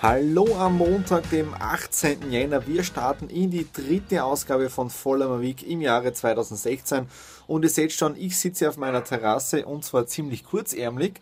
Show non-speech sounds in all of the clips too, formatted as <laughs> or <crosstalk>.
Hallo am Montag, dem 18. Jänner. Wir starten in die dritte Ausgabe von Voller Week im Jahre 2016. Und ihr seht schon, ich sitze auf meiner Terrasse und zwar ziemlich kurzärmlich.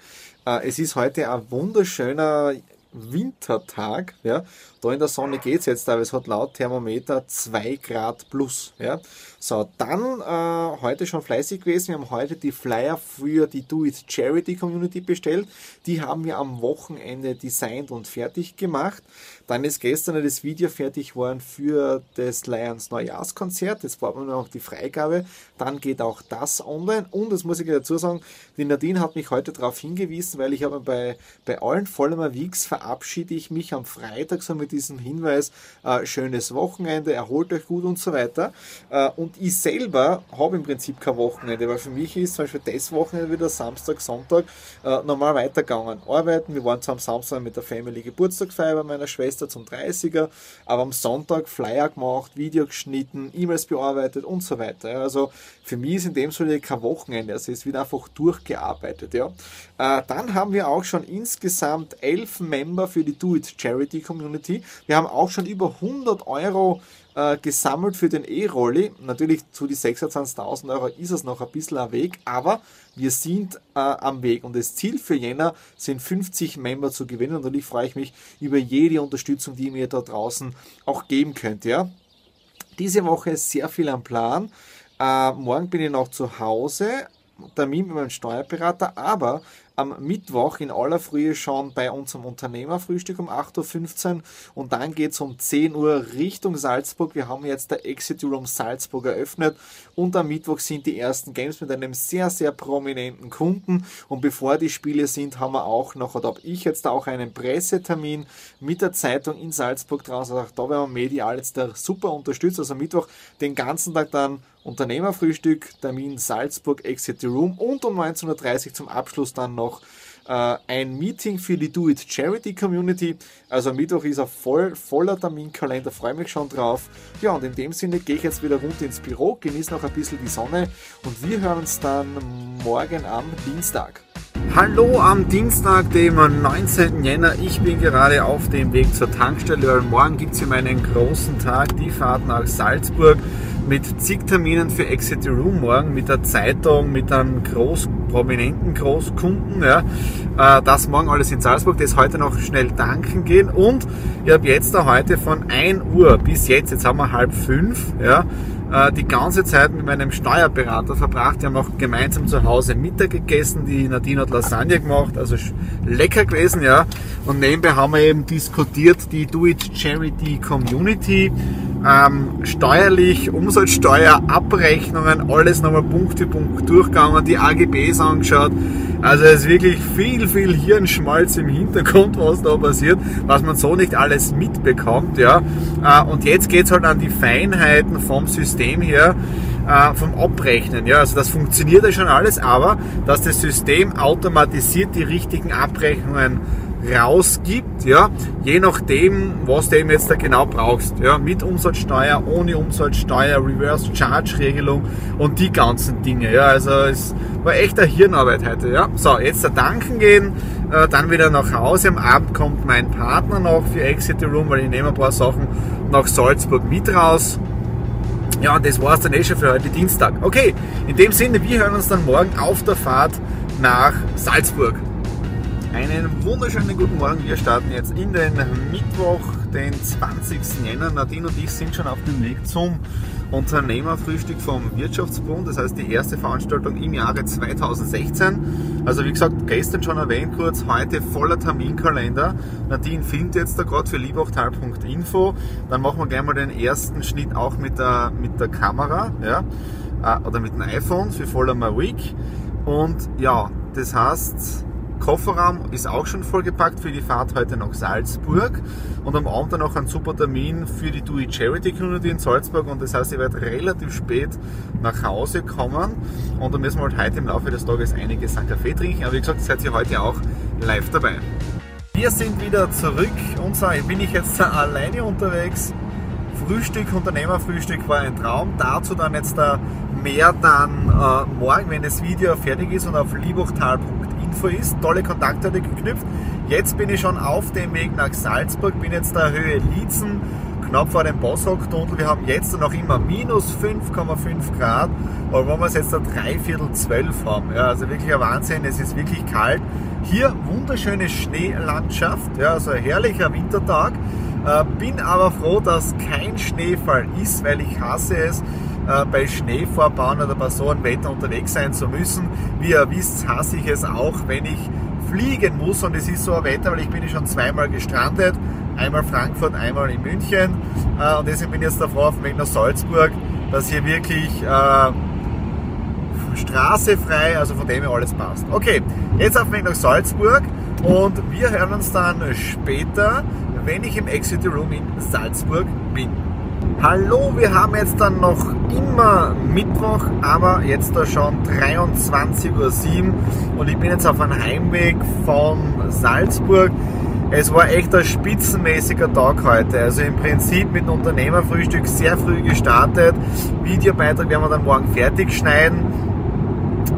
Äh, es ist heute ein wunderschöner Wintertag. Ja. Da in der Sonne geht es jetzt, aber es hat laut Thermometer 2 Grad plus. Ja. So, dann äh, heute schon fleißig gewesen. Wir haben heute die Flyer für die Do It Charity Community bestellt. Die haben wir am Wochenende designt und fertig gemacht. Dann ist gestern das Video fertig geworden für das Lions Neujahrskonzert. Jetzt brauchen wir nur noch die Freigabe. Dann geht auch das online. Und das muss ich dazu sagen, die Nadine hat mich heute darauf hingewiesen, weil ich habe bei, bei allen Vollmer Weeks verabschiede ich mich am Freitag so mit diesem Hinweis, äh, schönes Wochenende, erholt euch gut und so weiter. Äh, und ich selber habe im Prinzip kein Wochenende, weil für mich ist zum Beispiel das Wochenende wieder Samstag, Sonntag äh, normal weitergegangen. Arbeiten, wir waren zwar am Samstag mit der Family Geburtstagsfeier bei meiner Schwester zum 30er, aber am Sonntag Flyer gemacht, Video geschnitten, E-Mails bearbeitet und so weiter. Also für mich ist in dem Sinne kein Wochenende, also es wird einfach durchgearbeitet. Ja. Äh, dann haben wir auch schon insgesamt elf Member für die Do It Charity Community. Wir haben auch schon über 100 Euro äh, gesammelt für den E-Rolli. Natürlich zu die 26.000 Euro ist es noch ein bisschen am Weg, aber wir sind äh, am Weg und das Ziel für Jänner sind 50 Member zu gewinnen und natürlich freue ich mich über jede Unterstützung, die ihr mir da draußen auch geben könnt. Ja? Diese Woche ist sehr viel am Plan. Äh, morgen bin ich noch zu Hause, Termin mit meinem Steuerberater, aber am Mittwoch in aller Frühe schon bei unserem Unternehmerfrühstück um 8.15 Uhr und dann geht es um 10 Uhr Richtung Salzburg. Wir haben jetzt der Exit Room Salzburg eröffnet und am Mittwoch sind die ersten Games mit einem sehr, sehr prominenten Kunden und bevor die Spiele sind, haben wir auch noch, oder habe ich jetzt auch einen Pressetermin mit der Zeitung in Salzburg draußen. Also da werden wir medial jetzt da super unterstützt. Also Mittwoch den ganzen Tag dann Unternehmerfrühstück, Termin Salzburg, Exit Room und um 19.30 Uhr zum Abschluss dann noch äh, ein Meeting für die Do It Charity Community. Also Mittwoch ist ein voll, voller Terminkalender, freue mich schon drauf. Ja, und in dem Sinne gehe ich jetzt wieder runter ins Büro, genieße noch ein bisschen die Sonne und wir hören uns dann morgen am Dienstag. Hallo am Dienstag, dem 19. Jänner. Ich bin gerade auf dem Weg zur Tankstelle, weil morgen gibt es hier meinen großen Tag, die Fahrt nach Salzburg mit zig Terminen für Exit the Room morgen, mit der Zeitung, mit einem groß, prominenten Großkunden. Ja. Äh, das morgen alles in Salzburg, das heute noch schnell tanken gehen. Und ich habe jetzt da heute von 1 Uhr bis jetzt, jetzt haben wir halb fünf, ja, äh, die ganze Zeit mit meinem Steuerberater verbracht. Wir haben auch gemeinsam zu Hause Mittag gegessen. Die Nadine hat Lasagne gemacht, also lecker gewesen, ja. Und nebenbei haben wir eben diskutiert die Do It Charity Community ähm, steuerlich, Umsatzsteuer, Abrechnungen, alles nochmal Punkt für Punkt durchgegangen, die AGBs angeschaut. Also es ist wirklich viel, viel Hirnschmalz im Hintergrund, was da passiert, was man so nicht alles mitbekommt. Ja. Äh, und jetzt geht es halt an die Feinheiten vom System her, äh, vom Abrechnen. Ja. Also das funktioniert ja schon alles, aber dass das System automatisiert die richtigen Abrechnungen rausgibt, ja, je nachdem, was du eben jetzt da genau brauchst, ja, mit Umsatzsteuer, ohne Umsatzsteuer, Reverse Charge Regelung und die ganzen Dinge, ja, also es war echt eine Hirnarbeit heute, ja. So, jetzt da tanken gehen, äh, dann wieder nach Hause, am Abend kommt mein Partner noch für Exit the Room, weil ich nehme ein paar Sachen nach Salzburg mit raus. Ja, und das war's dann eh schon für heute Dienstag. Okay, in dem Sinne, wir hören uns dann morgen auf der Fahrt nach Salzburg. Einen wunderschönen guten Morgen. Wir starten jetzt in den Mittwoch, den 20. Jänner. Nadine und ich sind schon auf dem Weg zum Unternehmerfrühstück vom Wirtschaftsbund, das heißt die erste Veranstaltung im Jahre 2016. Also wie gesagt, gestern schon erwähnt kurz, heute voller Terminkalender. Nadine filmt jetzt da gerade für liebachtal.info. Dann machen wir gleich mal den ersten Schnitt auch mit der, mit der Kamera ja, äh, oder mit dem iPhone für Voller Week. Und ja, das heißt, Kofferraum ist auch schon vollgepackt für die Fahrt heute nach Salzburg und am Abend dann noch ein super Termin für die Do It Charity Community in Salzburg und das heißt, ich werde relativ spät nach Hause kommen und da müssen wir halt heute im Laufe des Tages einiges an Kaffee trinken, aber wie gesagt, seid ihr heute auch live dabei. Wir sind wieder zurück und so bin ich jetzt <laughs> alleine unterwegs. Frühstück, Unternehmerfrühstück war ein Traum. Dazu dann jetzt mehr dann äh, morgen, wenn das Video fertig ist und auf liebachtal.de Info ist. Tolle Kontakte geknüpft. Jetzt bin ich schon auf dem Weg nach Salzburg, bin jetzt der Höhe Lietzen, knapp vor dem Bosshock-Tunnel. Wir haben jetzt noch immer minus 5,5 Grad, aber wenn wir es jetzt da dreiviertel zwölf haben, ja, also wirklich ein Wahnsinn, es ist wirklich kalt. Hier wunderschöne Schneelandschaft, ja, also ein herrlicher Wintertag. Äh, bin aber froh, dass kein Schneefall ist, weil ich hasse es, äh, bei Schneevorbauen oder bei so einem Wetter unterwegs sein zu müssen. Wie ihr wisst, hasse ich es auch, wenn ich fliegen muss und es ist so ein Wetter, weil ich bin schon zweimal gestrandet, einmal Frankfurt, einmal in München äh, und deswegen bin ich jetzt davor auf dem Weg nach Salzburg, dass hier wirklich äh, Straße frei, also von dem her alles passt. Okay, jetzt auf dem Weg nach Salzburg und wir hören uns dann später, wenn ich im Exit Room in Salzburg bin. Hallo, wir haben jetzt dann noch immer Mittwoch, aber jetzt da schon 23.07 Uhr und ich bin jetzt auf einem Heimweg von Salzburg. Es war echt ein spitzenmäßiger Tag heute. Also im Prinzip mit dem Unternehmerfrühstück sehr früh gestartet. Videobeitrag werden wir dann morgen fertig schneiden.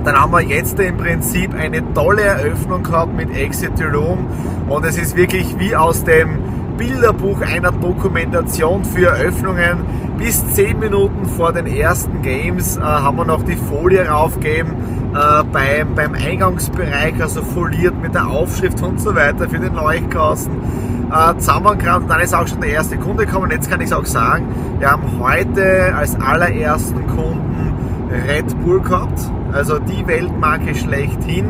Dann haben wir jetzt im Prinzip eine tolle Eröffnung gehabt mit Exit Room und es ist wirklich wie aus dem Bilderbuch einer Dokumentation für Eröffnungen. Bis 10 Minuten vor den ersten Games äh, haben wir noch die Folie raufgegeben äh, beim, beim Eingangsbereich, also foliert mit der Aufschrift und so weiter für den Leuchtkasten. Äh, dann ist auch schon der erste Kunde gekommen. Jetzt kann ich es auch sagen, wir haben heute als allerersten Kunden Red Bull gehabt, also die Weltmarke schlechthin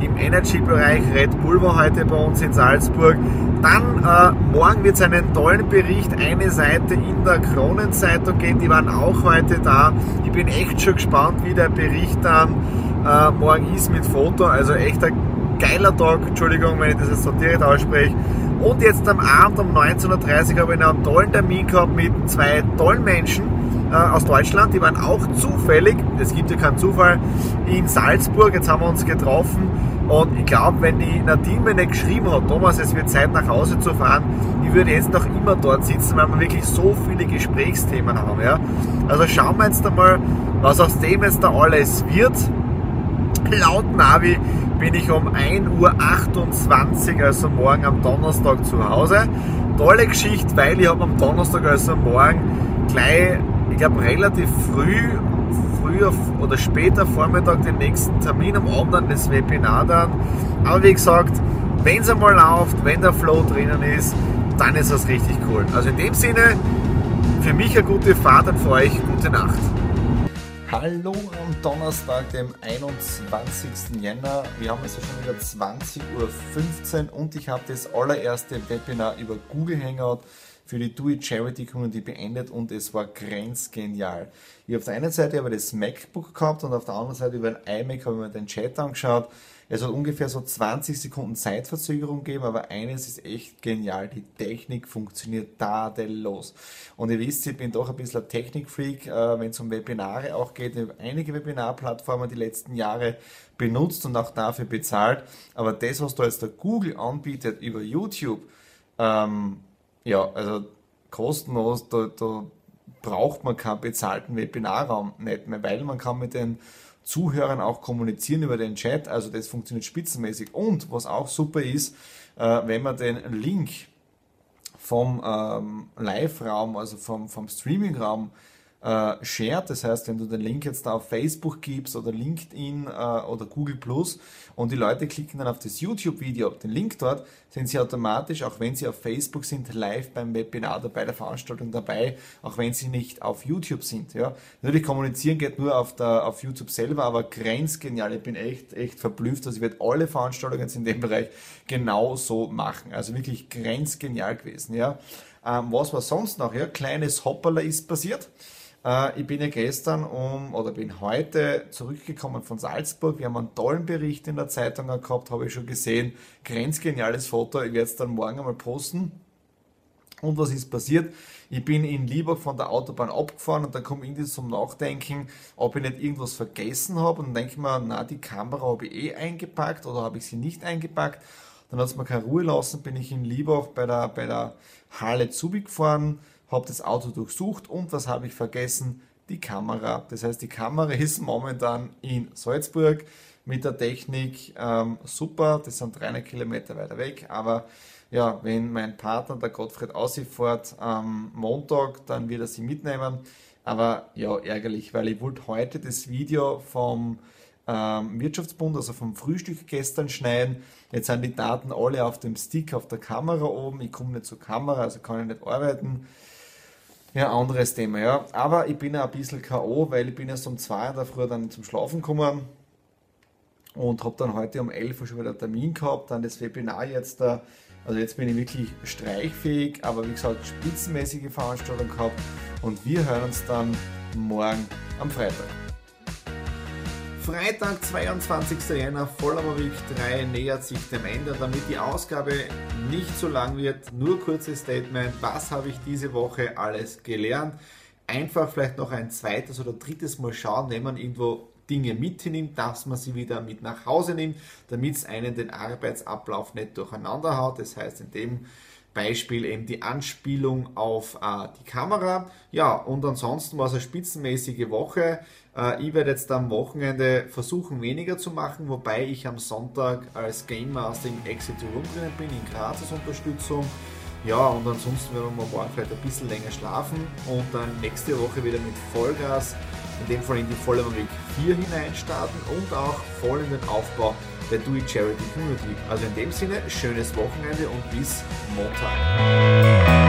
im Energy-Bereich. Red Bull war heute bei uns in Salzburg. Dann äh, morgen wird es einen tollen Bericht, eine Seite in der Kronenzeitung geben, die waren auch heute da. Ich bin echt schon gespannt, wie der Bericht dann äh, morgen ist mit Foto. Also echt ein geiler Tag, Entschuldigung, wenn ich das jetzt so direkt ausspreche. Und jetzt am Abend um 19.30 Uhr habe ich einen tollen Termin gehabt mit zwei tollen Menschen aus Deutschland. Die waren auch zufällig, es gibt ja keinen Zufall, in Salzburg. Jetzt haben wir uns getroffen und ich glaube, wenn die Nadine mir nicht geschrieben hat, Thomas, es wird Zeit nach Hause zu fahren, ich würde jetzt noch immer dort sitzen, weil wir wirklich so viele Gesprächsthemen haben. Ja? Also schauen wir jetzt einmal, was aus dem jetzt da alles wird. Laut Navi bin ich um 1.28 Uhr, also morgen am Donnerstag zu Hause. Tolle Geschichte, weil ich habe am Donnerstag, also morgen, gleich, ich glaube relativ früh früher oder später Vormittag den nächsten Termin, am Abend dann das Webinar dann. Aber wie gesagt, wenn es einmal läuft, wenn der Flow drinnen ist, dann ist das richtig cool. Also in dem Sinne, für mich eine gute Fahrt und für euch gute Nacht. Hallo am Donnerstag, dem 21. Jänner. Wir haben es ja schon wieder 20.15 Uhr und ich habe das allererste Webinar über Google Hangout für die Do It Charity Community beendet und es war grenzgenial. Ich habe auf der einen Seite aber das MacBook gehabt und auf der anderen Seite über ein iMac habe ich mir den Chat angeschaut. Es hat ungefähr so 20 Sekunden Zeitverzögerung gegeben, aber eines ist echt genial. Die Technik funktioniert tadellos. Und ihr wisst, ich bin doch ein bisschen ein Technikfreak, äh, wenn es um Webinare auch geht. Ich habe einige Webinarplattformen die letzten Jahre benutzt und auch dafür bezahlt. Aber das, was da jetzt der Google anbietet über YouTube, ähm, ja, also kostenlos, da, da braucht man keinen bezahlten Webinarraum nicht mehr, weil man kann mit den Zuhörern auch kommunizieren über den Chat, also das funktioniert spitzenmäßig. Und was auch super ist, äh, wenn man den Link vom ähm, Live-Raum, also vom, vom Streaming-Raum äh, shared. Das heißt, wenn du den Link jetzt da auf Facebook gibst oder LinkedIn äh, oder Google Plus und die Leute klicken dann auf das YouTube-Video, den Link dort, sind sie automatisch, auch wenn sie auf Facebook sind, live beim Webinar oder bei der Veranstaltung dabei, auch wenn sie nicht auf YouTube sind. Ja. Natürlich kommunizieren geht nur auf, der, auf YouTube selber, aber grenzgenial. Ich bin echt, echt verblüfft. Also ich werde alle Veranstaltungen in dem Bereich genau so machen. Also wirklich grenzgenial gewesen. Ja. Ähm, was war sonst noch? Ja, kleines Hopperler ist passiert. Äh, ich bin ja gestern um, oder bin heute zurückgekommen von Salzburg. Wir haben einen tollen Bericht in der Zeitung gehabt, habe ich schon gesehen. Grenzgeniales Foto. Ich werde es dann morgen einmal posten. Und was ist passiert? Ich bin in Lieburg von der Autobahn abgefahren und dann komme ich zum Nachdenken, ob ich nicht irgendwas vergessen habe. Und dann denke ich mir, na, die Kamera habe ich eh eingepackt oder habe ich sie nicht eingepackt. Dann hat es mir keine Ruhe lassen, bin ich in Lieburg bei der, bei der Halle Zubi gefahren, habe das Auto durchsucht und was habe ich vergessen? Die Kamera. Das heißt, die Kamera ist momentan in Salzburg mit der Technik ähm, super. Das sind 300 Kilometer weiter weg, aber ja, wenn mein Partner, der Gottfried, aussieht am Montag, dann wird er sie mitnehmen. Aber ja, ärgerlich, weil ich wollte heute das Video vom ähm, Wirtschaftsbund, also vom Frühstück gestern schneiden. Jetzt sind die Daten alle auf dem Stick auf der Kamera oben. Ich komme nicht zur Kamera, also kann ich nicht arbeiten. Ja, anderes Thema, ja. Aber ich bin ja ein bisschen K.O., weil ich bin erst um 2 in der Früh dann zum Schlafen gekommen und habe dann heute um 11 Uhr schon wieder einen Termin gehabt, dann das Webinar jetzt da. Also jetzt bin ich wirklich streichfähig, aber wie gesagt, spitzenmäßige Veranstaltung gehabt und wir hören uns dann morgen am Freitag. Freitag, 22. Jänner, Vollmerweg 3 nähert sich dem Ende. Damit die Ausgabe nicht so lang wird, nur kurzes Statement. Was habe ich diese Woche alles gelernt? Einfach vielleicht noch ein zweites oder drittes Mal schauen, wenn man irgendwo Dinge mitnimmt, dass man sie wieder mit nach Hause nimmt, damit es einen den Arbeitsablauf nicht durcheinander haut. Das heißt, in dem Beispiel eben die Anspielung auf äh, die Kamera. Ja, und ansonsten war es eine spitzenmäßige Woche. Äh, ich werde jetzt am Wochenende versuchen, weniger zu machen, wobei ich am Sonntag als Game Master im Exit Room drin bin, in Graz Unterstützung. Ja, und ansonsten werden wir morgen vielleicht ein bisschen länger schlafen und dann nächste Woche wieder mit Vollgas, in dem Fall in die Volle Week 4 hineinstarten und auch voll in den Aufbau der Do It Charity Community. Also in dem Sinne, schönes Wochenende und bis Montag.